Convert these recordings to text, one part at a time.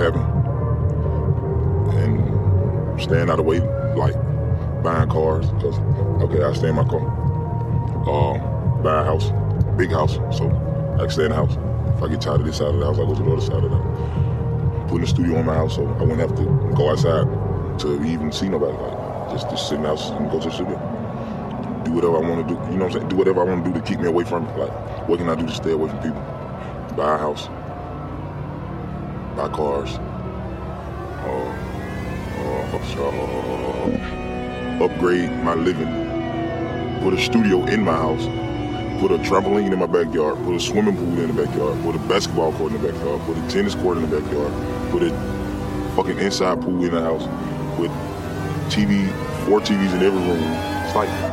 Fuck and staying out of the way, like buying cars. Cause okay, I stay in my car. Um, buy a house, big house, so I can stay in the house. If I get tired of this side of the house, I go to the other side of the house. Putting a studio in my house, so I wouldn't have to go outside to even see nobody. Like just just sit in the house and go to the studio. Do whatever I want to do. You know what I'm saying? Do whatever I want to do to keep me away from it. Like, what can I do to stay away from people? Buy a house buy cars, uh, uh, upgrade my living, put a studio in my house, put a trampoline in my backyard, put a swimming pool in the backyard, put a basketball court in the backyard, put a tennis court in the backyard, put a fucking inside pool in the house, with TV, four TVs in every room. It's like.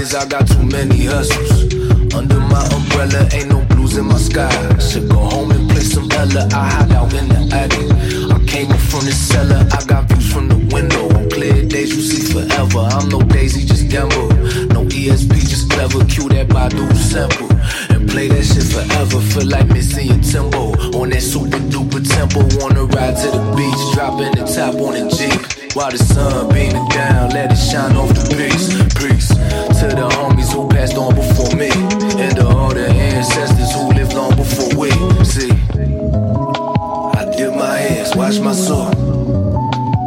Is, I got too many hustles. Under my umbrella, ain't no blues in my sky. Should go home and play some Ella. I hide out in the attic. I came up from the cellar, I got views from the window. On clear days, you see forever. I'm no Daisy, just gamble. No ESP, just clever. Cue that Badu sample. And play that shit forever. Feel like missing your tempo. On that super duper tempo. Wanna ride to the beach, dropping the top on the Jeep. While the sun beaming down, let it shine off the peaks. Peace to the homies who passed on before me. And to all the ancestors who lived long before we. See, I dip my hands, wash my soul.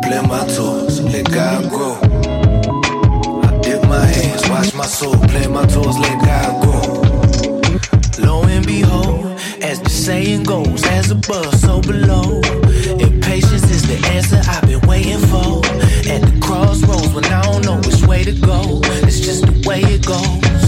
Play my toes, let God grow. I dip my hands, wash my soul. Play my toes, let God grow. Lo and behold, as the saying goes, as above, so below. Impatience is the answer I've been waiting for. At the crossroads when I don't know to go. It's just the way it goes.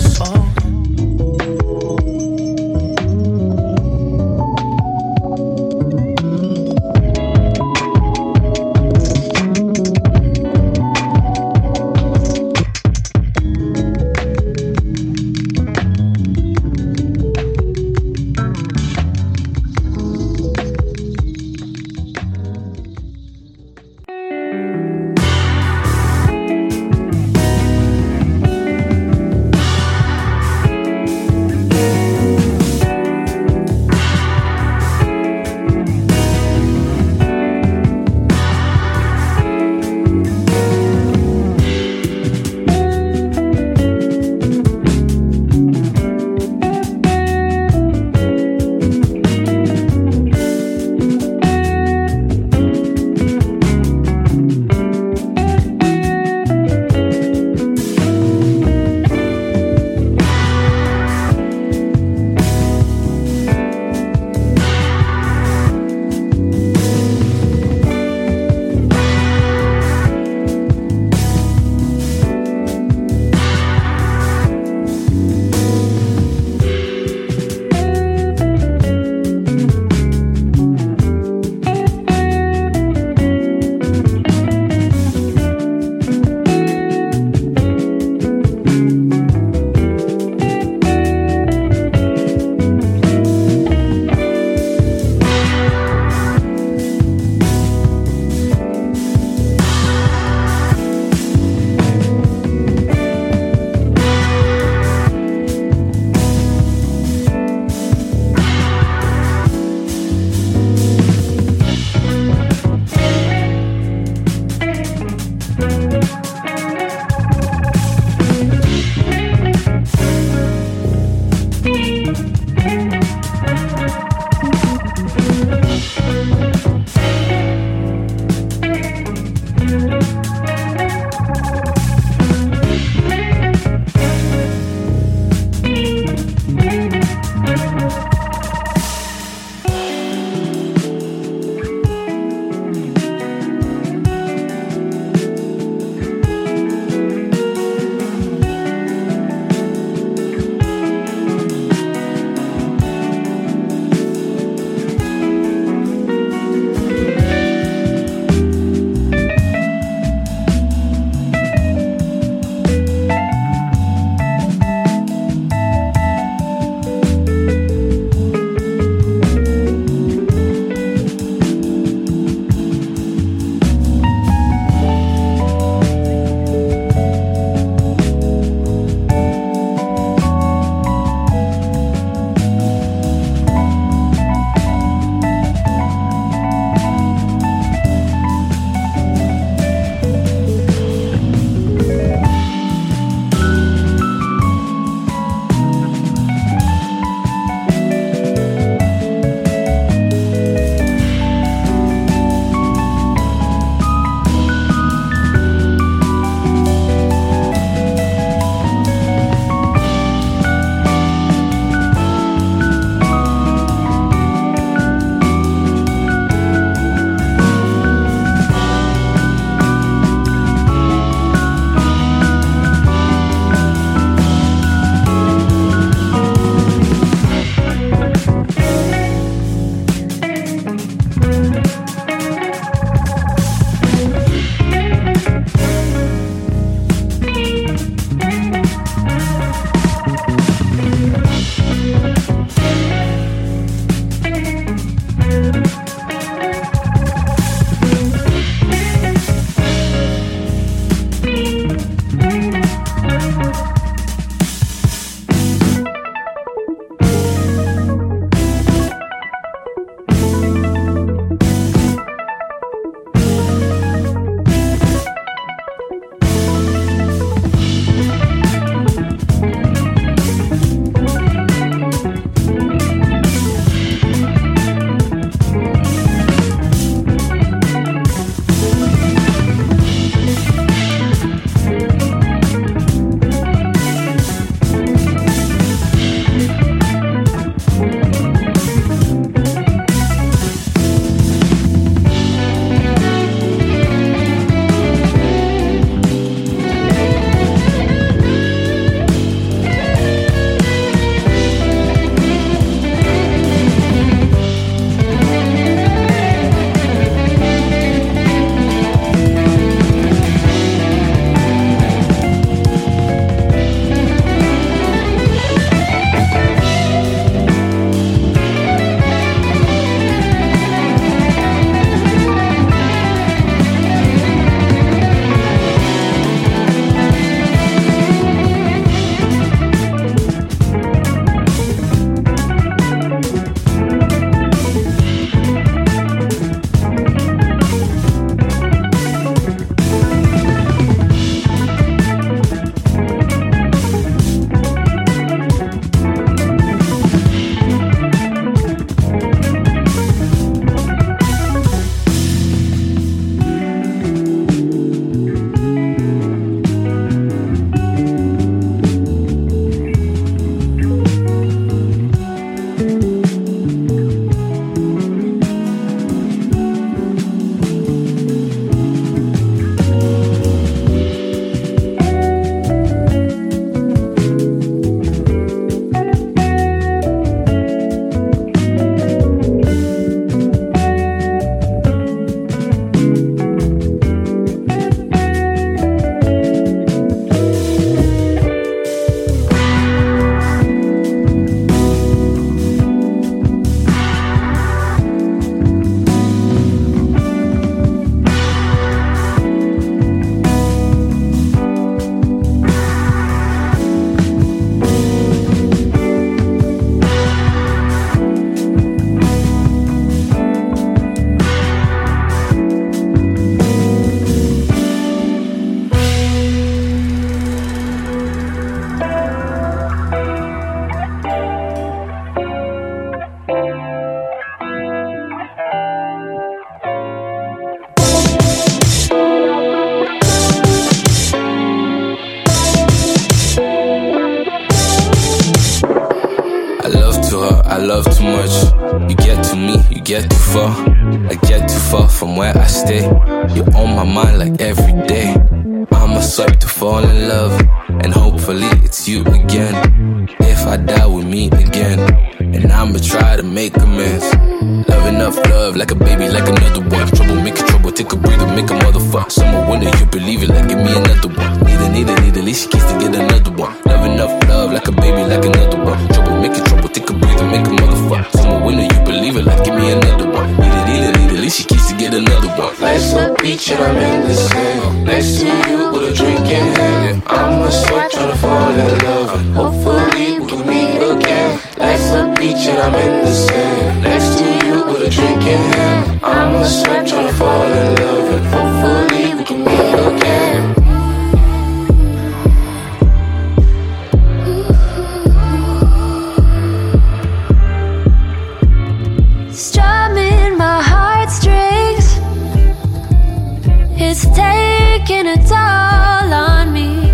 It's taking a toll on me.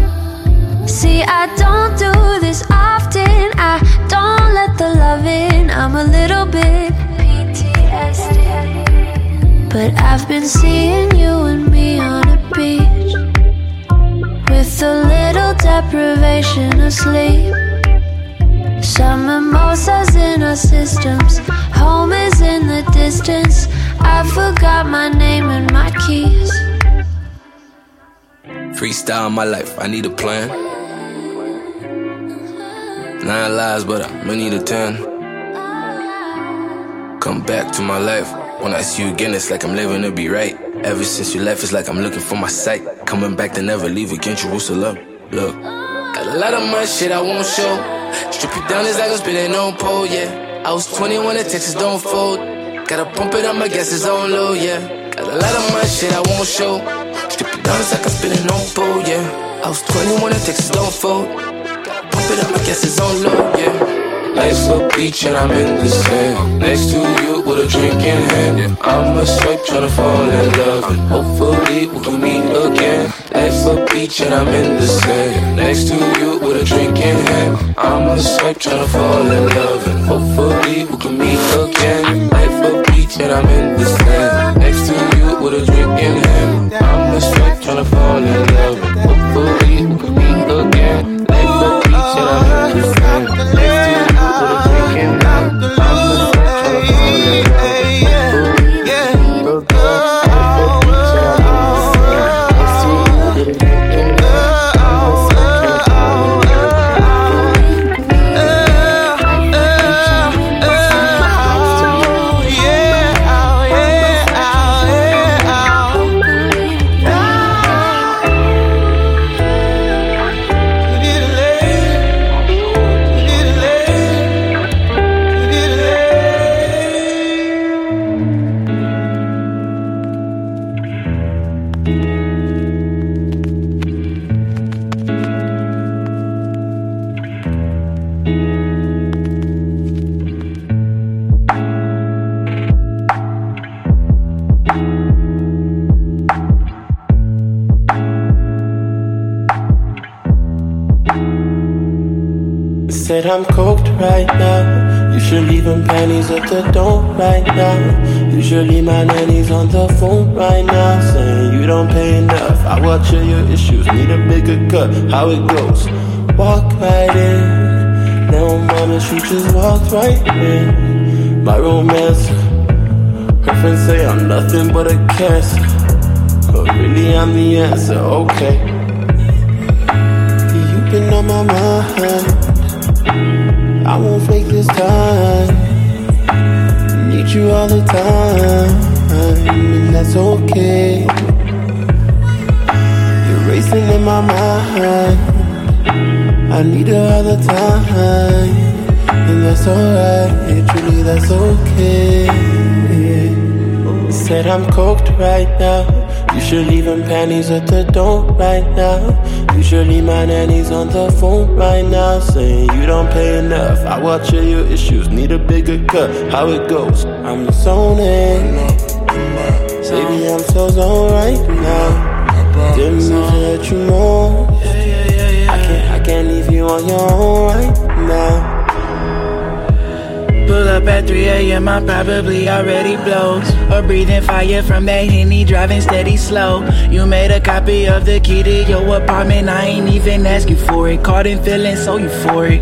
See, I don't do this often. I don't let the love in. I'm a little bit PTSD. But I've been seeing you and me on a beach with a little deprivation of sleep. Some mimosas in our systems. Home is in the distance. I forgot my name and my keys. Freestyle my life, I need a plan. Nine lives, but I may need a ten. Come back to my life. When I see you again, it's like I'm living to be right. Ever since you left, it's like I'm looking for my sight. Coming back to never leave again, Jerusalem. Look, got a lot of my shit I won't show. Strip you down, it's like I'm spinning on pole, yeah. I was 21 and Texas don't fold. Gotta pump it up, my gas is on low, yeah. Got a lot of my shit I won't show. It's like I'm spinning on pole, yeah. I was 21 and Texas don't fold. Pump it up, my gas is on low, yeah. Life's a beach and I'm in the sand. Next to you with a drink in hand. I'm a swipe tryna fall in love. And hopefully we can meet again. Life's a beach and I'm in the sand. Next to you with a drink in hand. I'm a swipe tryna fall in love. And hopefully we can meet again. Life a beach and I'm in the sand. Next to you with a drink in hand I'm a swipe tryna fall in love. Hopefully we can meet again I'm coked right now. You should leave them panties at the door right now. Usually my nanny's on the phone right now, saying you don't pay enough. I watch all your issues, need a bigger cut. How it goes? Walk right in. Now mama, she just walked right in. My romance. Her friends say I'm nothing but a cancer, but really I'm the answer. Okay. You've been on my mind. I won't fake this time. Need you all the time, and that's okay. You're racing in my mind. I need her all the time, and that's alright. Truly, that's okay. Said I'm coked right now. You should leave them panties at the door right now. Usually my nanny's on the phone right now saying you don't pay enough. I watch all your issues, need a bigger cut. How it goes? I'm zoning. Baby, I'm so zone right now. Didn't mean to let you know. I can't, I can't leave you on your own right now. Pull up at 3 a.m., I probably already blows. Or breathing fire from that Henny, driving steady slow. You made a copy of the key to your apartment, I ain't even ask you for it. Caught in feeling so euphoric.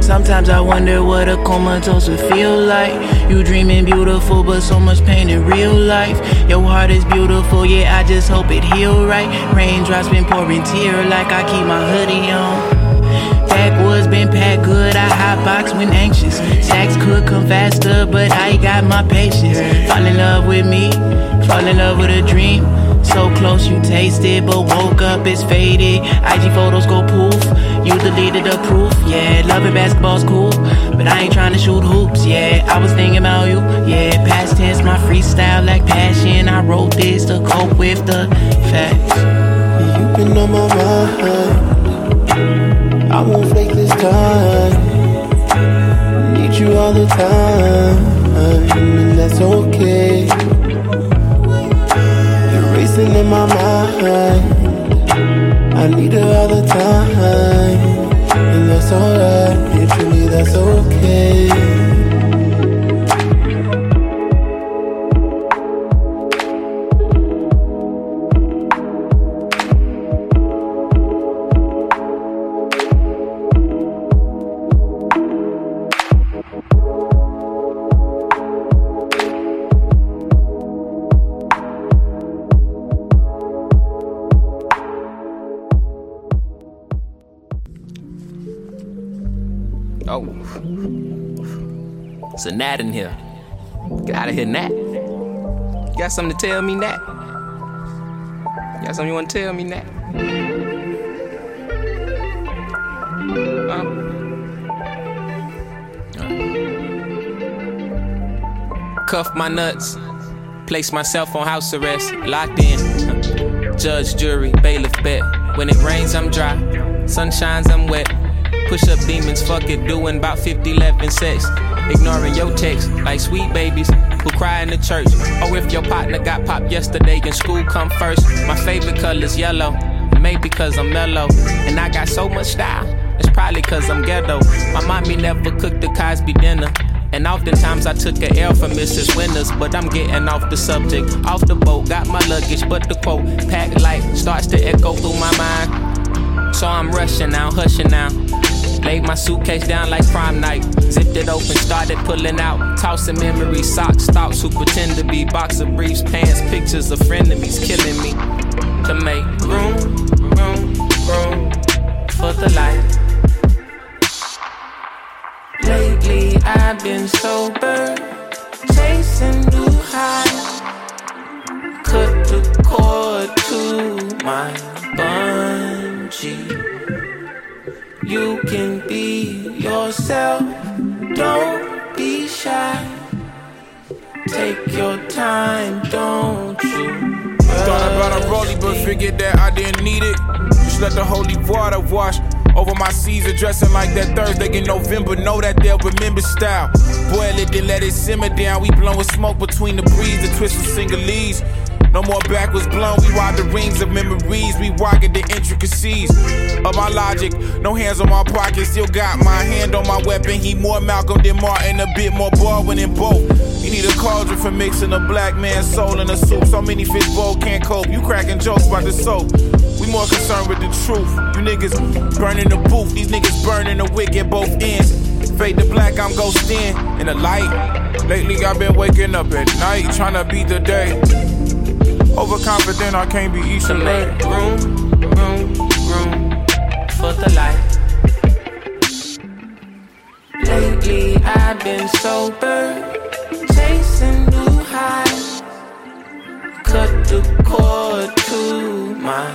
Sometimes I wonder what a comatose would feel like. You dreaming beautiful, but so much pain in real life. Your heart is beautiful, yeah, I just hope it heal right. Raindrops been pouring tear like I keep my hoodie on. Backwoods been packed good, I hotbox when anxious. Stacks could come faster, but I got my patience. Fall in love with me, fall in love with a dream. So close you tasted, but woke up it's faded. IG photos go poof, you deleted the proof. Yeah, loving basketball's cool, but I ain't trying to shoot hoops. Yeah, I was thinking about you. Yeah, past tense, my freestyle like passion. I wrote this to cope with the facts. You've been on my mind. I won't fake this time. Need you all the time, and that's okay. You're racing in my mind. I need her all the time, and that's alright. Truly, that's okay. Oh. It's a gnat in here. Get out of here, gnat. You got something to tell me, gnat? You got something you want to tell me? Huh? Cuff my nuts. Place myself on house arrest. Locked in. Judge, jury, bailiff, bet. When it rains, I'm dry. Sun shines, I'm wet. Push up demons, fuck it, doing about 50, 11 sex. Ignoring your text like sweet babies who cry in the church. Or if your partner got popped yesterday and school come first. My favorite color's yellow, maybe cause I'm mellow. And I got so much style, it's probably cause I'm ghetto. My mommy never cooked the Cosby dinner. And oftentimes I took a L from Mrs. Winters, but I'm getting off the subject. Off the boat, got my luggage, but the quote, packed light, starts to echo through my mind. So I'm rushing now, hushing now. Laid my suitcase down like prime night. Zipped it open, started pulling out. Tossing memories, socks, thoughts who pretend to be boxer briefs, pants, pictures of frenemies killing me. To make room, room, room for the light. Lately I've been sober, chasing new highs. Cut the cord to my bungee. You can be yourself, don't be shy. Take your time, don't you? Thought about a rollie, but figured that I didn't need it. Just let the holy water wash over my Caesar, dressing like that Thursday in November. Know that they'll remember style. Boil it, then let it simmer down. We blowing smoke between the breeze, the twist of leaves. No more backwards blown. We ride the rings of memories. We rocket the intricacies of my logic. No hands on my pocket. Still got my hand on my weapon. He more Malcolm than Martin. A bit more Baldwin than both. You need a cauldron for mixing a black man's soul in a soup. So many fish bowl can't cope. You cracking jokes about the soap. We more concerned with the truth. You niggas burning the booth. These niggas burning the wick at both ends. Fade to black, I'm ghosting in the light. Lately, I've been waking up at night, trying to beat the day. Overconfident, I can't be each to make room, room, room for the light. Lately, I've been sober, chasing new highs. Cut the cord to my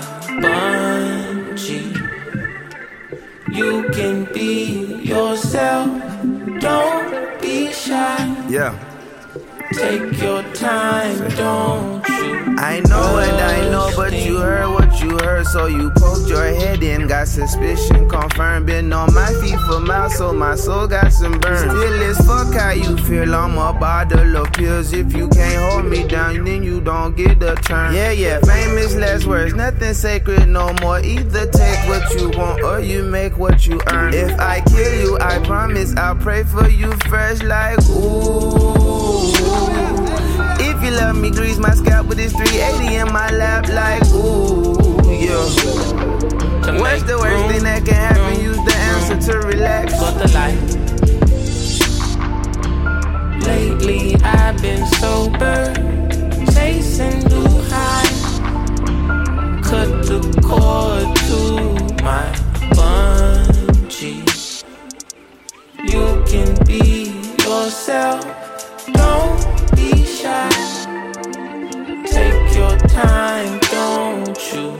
bungee. You can be yourself, don't be shy. Yeah. Take your time, don't you? I know and I know, but you heard what what you heard, so you poked your head in. Got suspicion confirmed. Been on my feet for miles, so my soul got some burn. Still as fuck how you feel. I'm a bottle of pills. If you can't hold me down, then you don't get the turn. Yeah, yeah, famous last words. Nothing sacred no more. Either take what you want or you make what you earn. If I kill you, I promise I'll pray for you fresh like ooh. If love me, grease my scalp with this 380 in my lap like ooh, yeah. What's the worst thing that can happen? Use the answer to relax. But the light. Lately I've been sober, chasing new highs. Cut the cord to my bungee. You can be yourself, time, don't you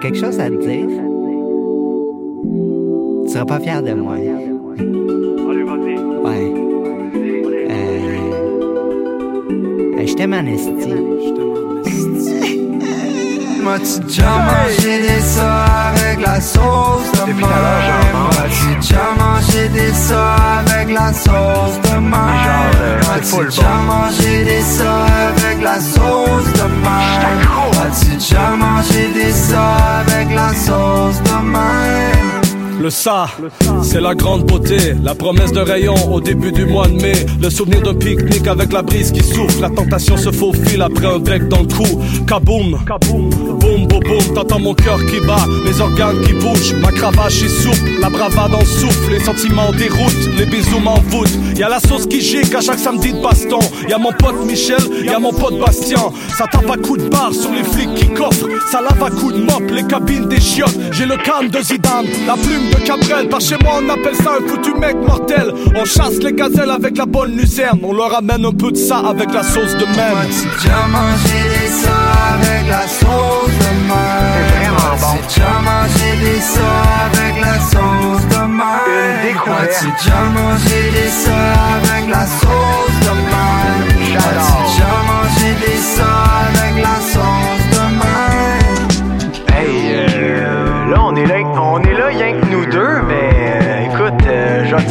quelque chose à te dire? Tu seras pas fier de moi. Ouais. Euh... euh, Je t'aime en esti. M'as-tu déjà mangé des ça avec la sauce de même? M'as-tu déjà mangé des ça avec la sauce de même? M'as-tu déjà mangé des ça avec la sauce de? M'as-tu déjà mangé des avec la sauce de même? Le ça, c'est la grande beauté, la promesse de rayon au début du mois de mai, le souvenir d'un pique-nique avec la brise qui souffle, la tentation se faufile après un bec dans le cou. Kaboum, kaboum, boum, boum, boum, t'entends mon cœur qui bat, mes organes qui bougent, ma cravache est souple, la bravade en souffle, les sentiments déroutent, les bisous m'envoûtent. Y a la sauce qui gicle à chaque samedi de baston, y a mon pote Michel, y a mon pote Bastien, ça tape à coups de barre sur les flics qui coffrent, ça lave à coups de mop les cabines des chiottes, j'ai le calme de Zidane, la plume de Cabrel, par chez moi on appelle ça un foutu mec mortel. On chasse les gazelles avec la bonne lucerne, on leur amène un peu de ça avec la sauce de même. Déjà mangé des ça avec la sauce de même? C'est vraiment bon. Déjà mangé des ça avec la sauce de même? M'as-tu déjà mangé des ça avec la sauce de même? M'as-tu déjà mangé des ça avec la sauce de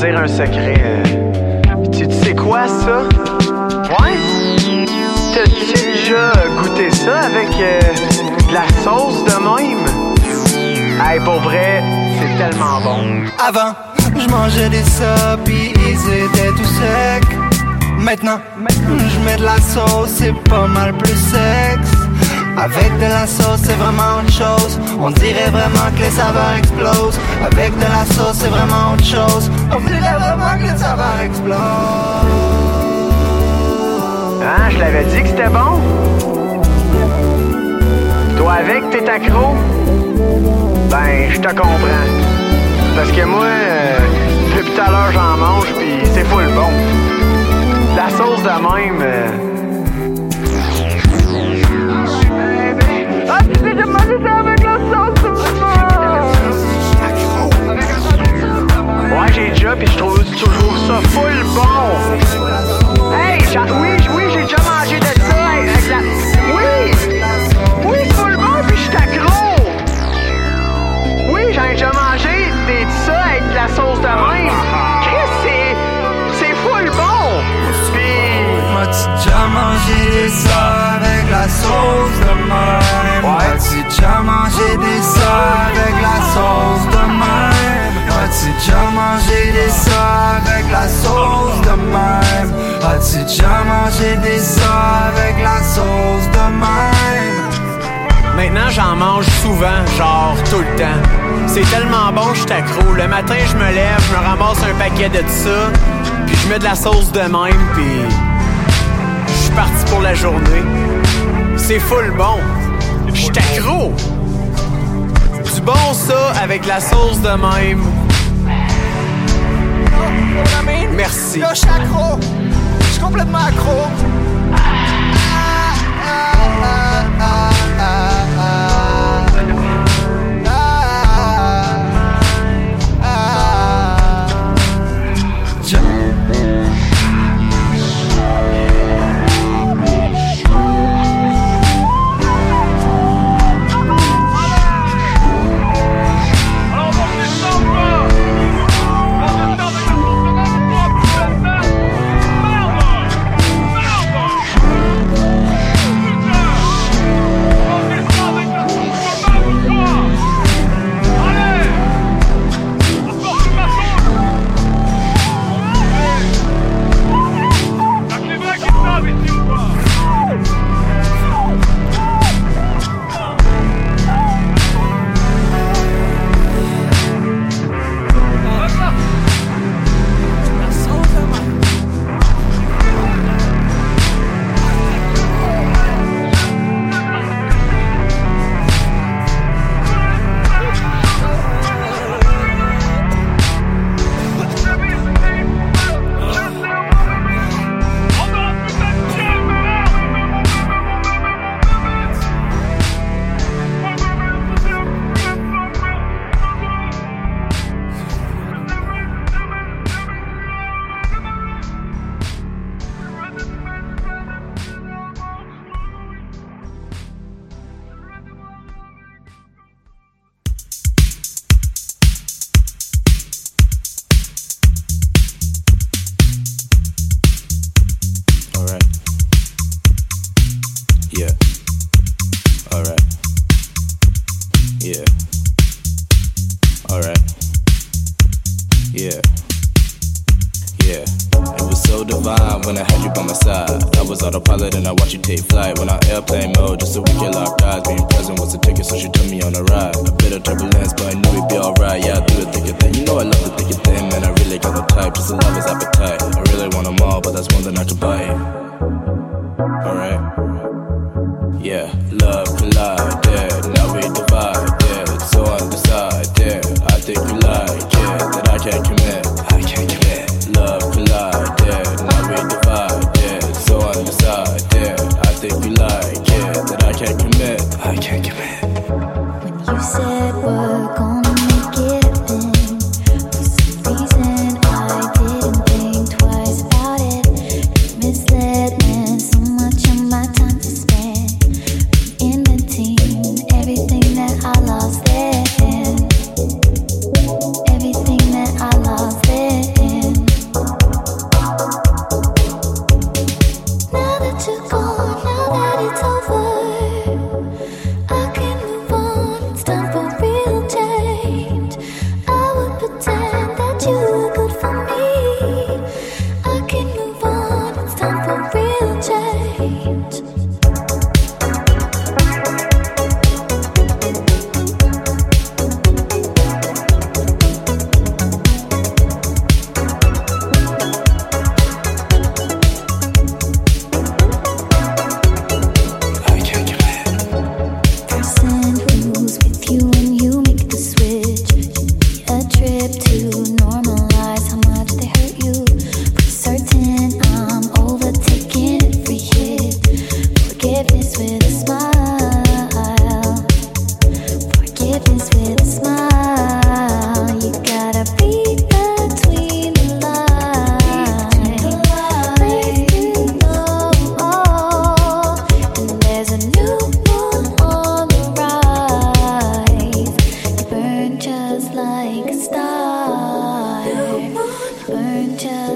un secret. euh. tu, tu sais quoi, ça? Ouais? T'as-tu déjà goûté ça avec euh, de la sauce de même? Hey, pour vrai, c'est tellement bon. Avant, je mangeais des pis ils étaient tout secs. Maintenant, je mets de la sauce, c'est pas mal plus sexe. Avec de la sauce, c'est vraiment autre chose. On dirait vraiment que les saveurs explosent. Avec de la sauce, c'est vraiment autre chose. On dirait vraiment que les saveurs explosent. Hein, je l'avais dit que c'était bon? Toi avec, t'es accro? Ben, je te comprends. Parce que moi, euh, depuis tout à l'heure, j'en mange, pis c'est full bon. La sauce de même... euh, Ouais, j'ai déjà, pis je trouve toujours ça full bon. Hey, oui, oui, j'ai déjà mangé de ça avec la... Oui! Oui, full bon, pis je accro! Oui, j'en ai déjà mangé des de ça avec de la sauce de main. Qu'est-ce que c'est? C'est full bon! Pis... Moi, j'ai déjà mangé ça avec la sauce de main? déjà mangé des ça avec la sauce de même? As-tu déjà mangé des ça avec la sauce de même? As-tu déjà mangé des ça avec la sauce de même? Maintenant j'en mange souvent, genre tout le temps. C'est tellement bon, je t'accro. Le matin, je me lève, je me ramasse un paquet de ça, puis je mets de la sauce de même, puis je suis parti pour la journée. C'est full bon. J'suis accro! Du bon ça avec la sauce de même. Oh, Merci. Là, suis accro. suis complètement accro.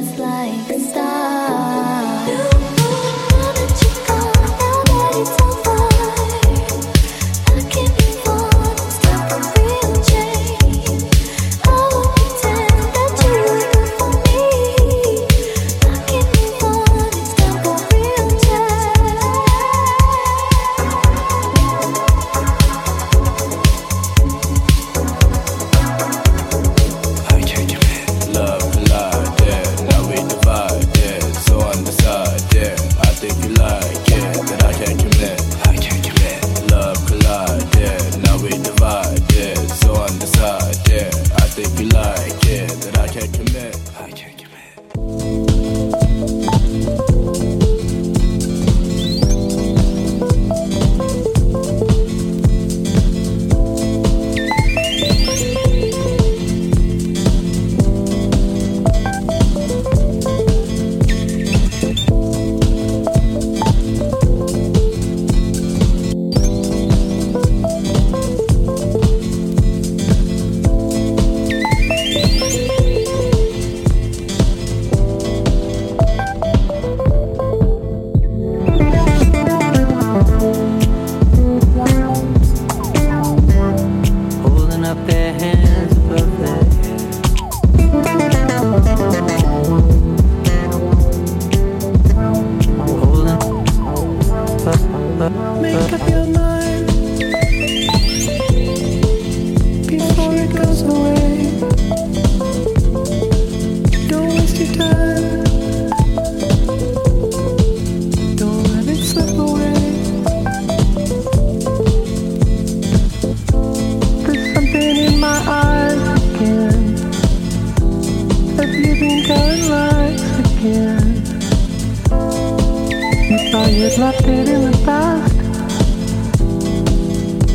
like a star. You know that you come,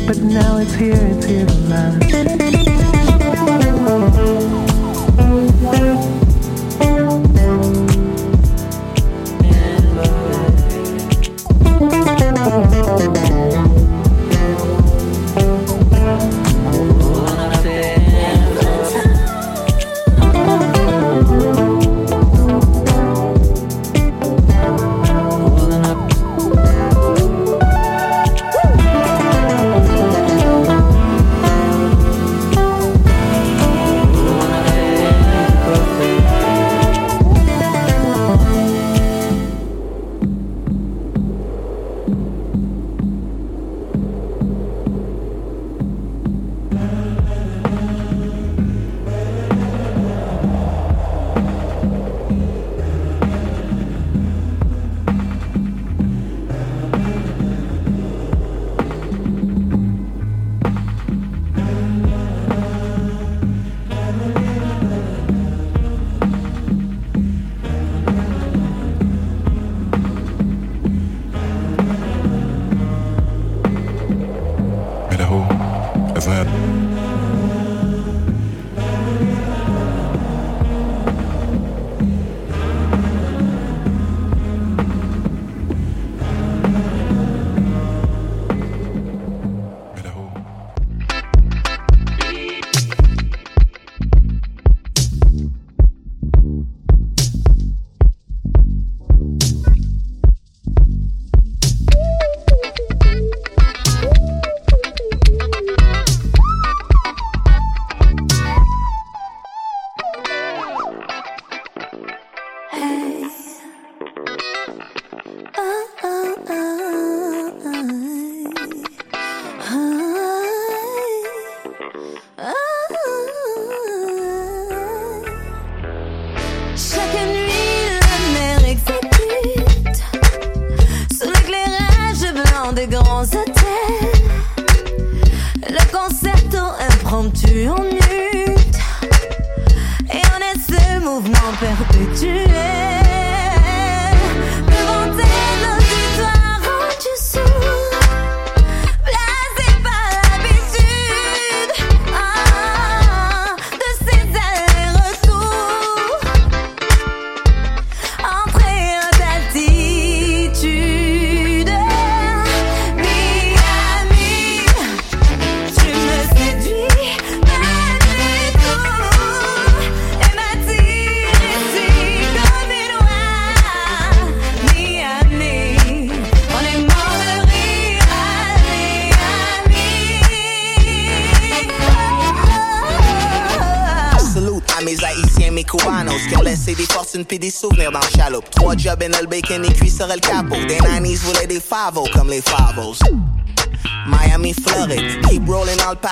but now it's here, it's here to last.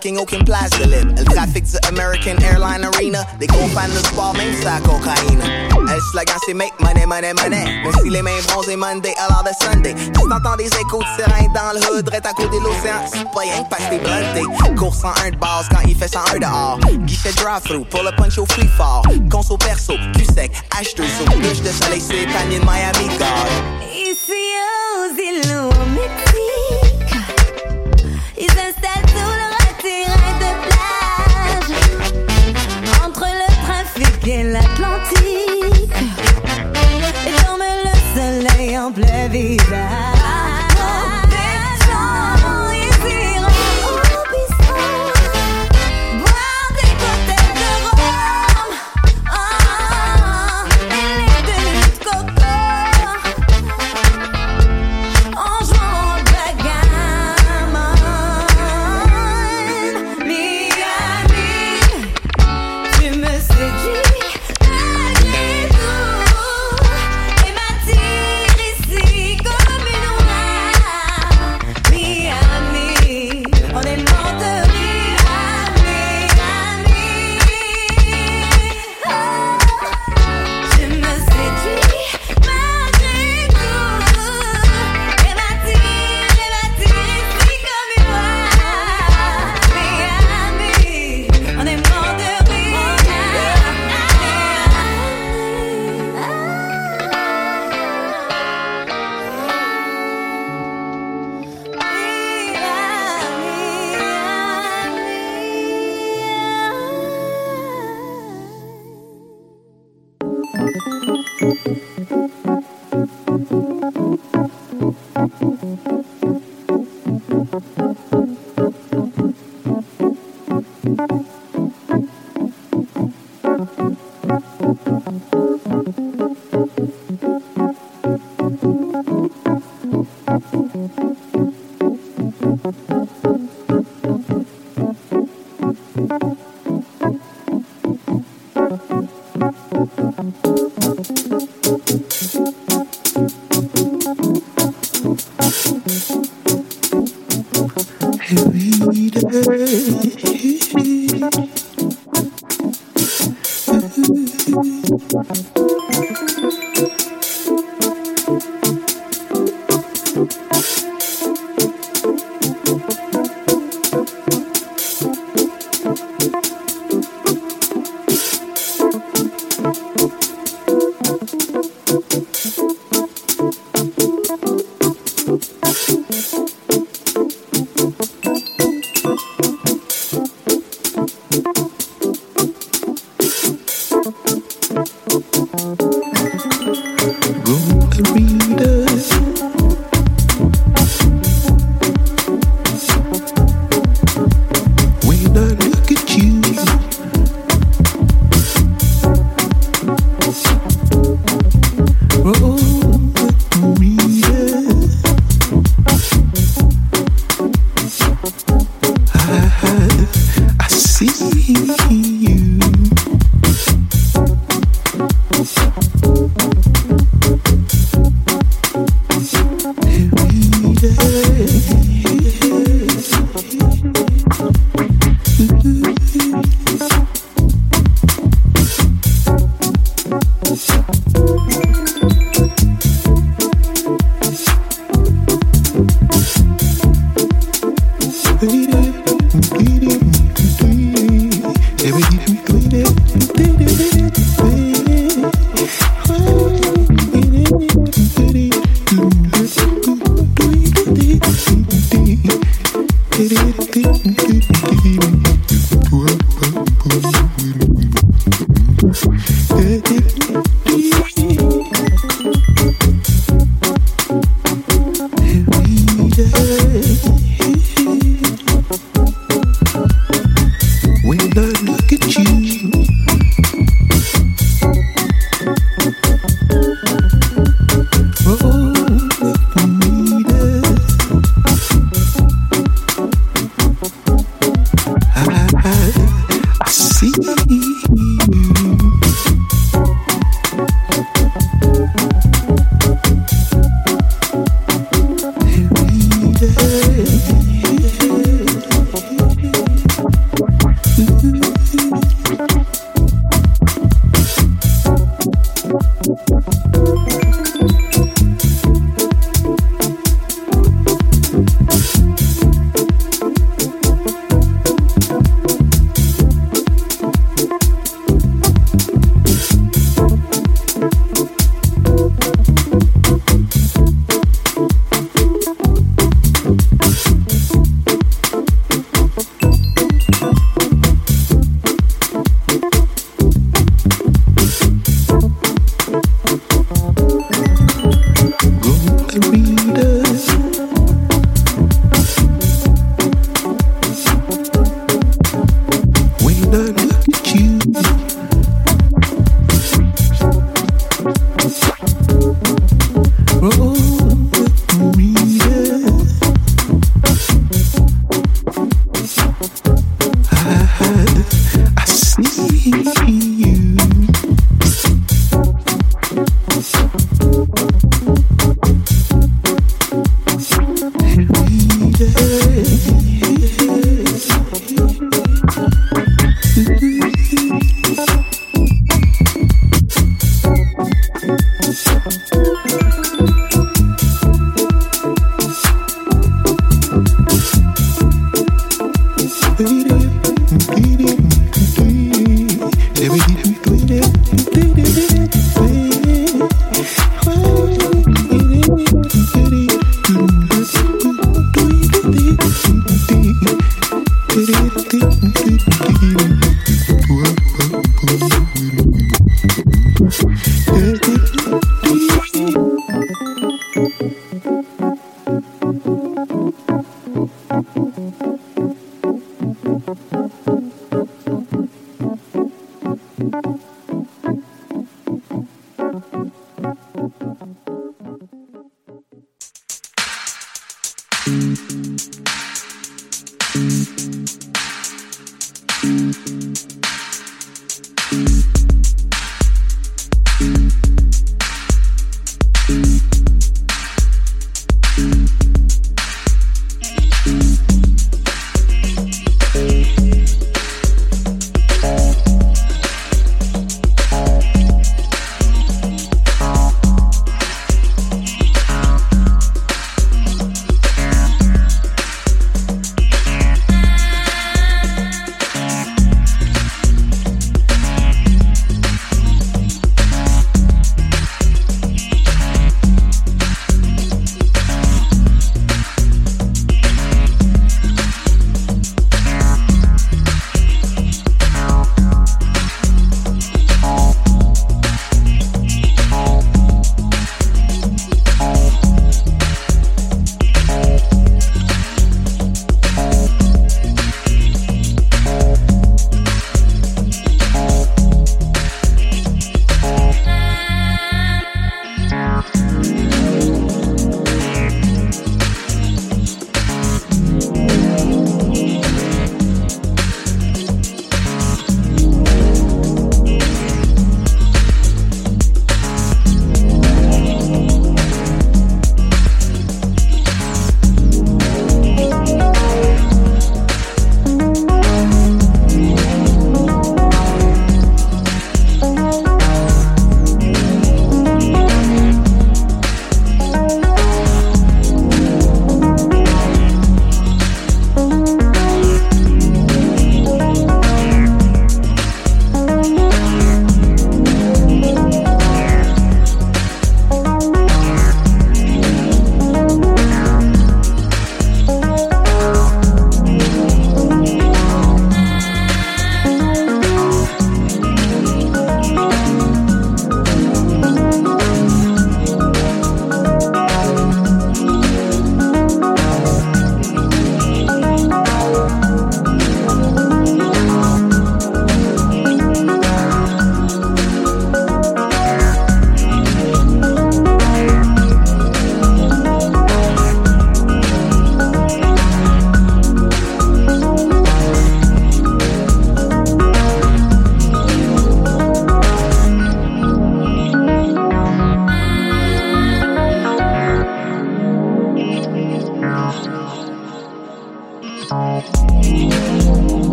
Parking, place de libre. Le trafic du American Airline Arena. Des gros fans de sport, même la cocaïne. Le slogan c'est make money, money, money. Même si les mains bronzées Monday l'heure de Sunday. Tu t'entends des échos de sirènes dans le hood, à côté de l'océan. C'est pas rien que parce que t'es blunté. Cours 101 de base quand il fait 101 dehors. Guichet drive-through pour le punch au free fall. Conso perso, cul sec, H2O. Douche de soleil, c'est panier de Miami, God. complejidad. You.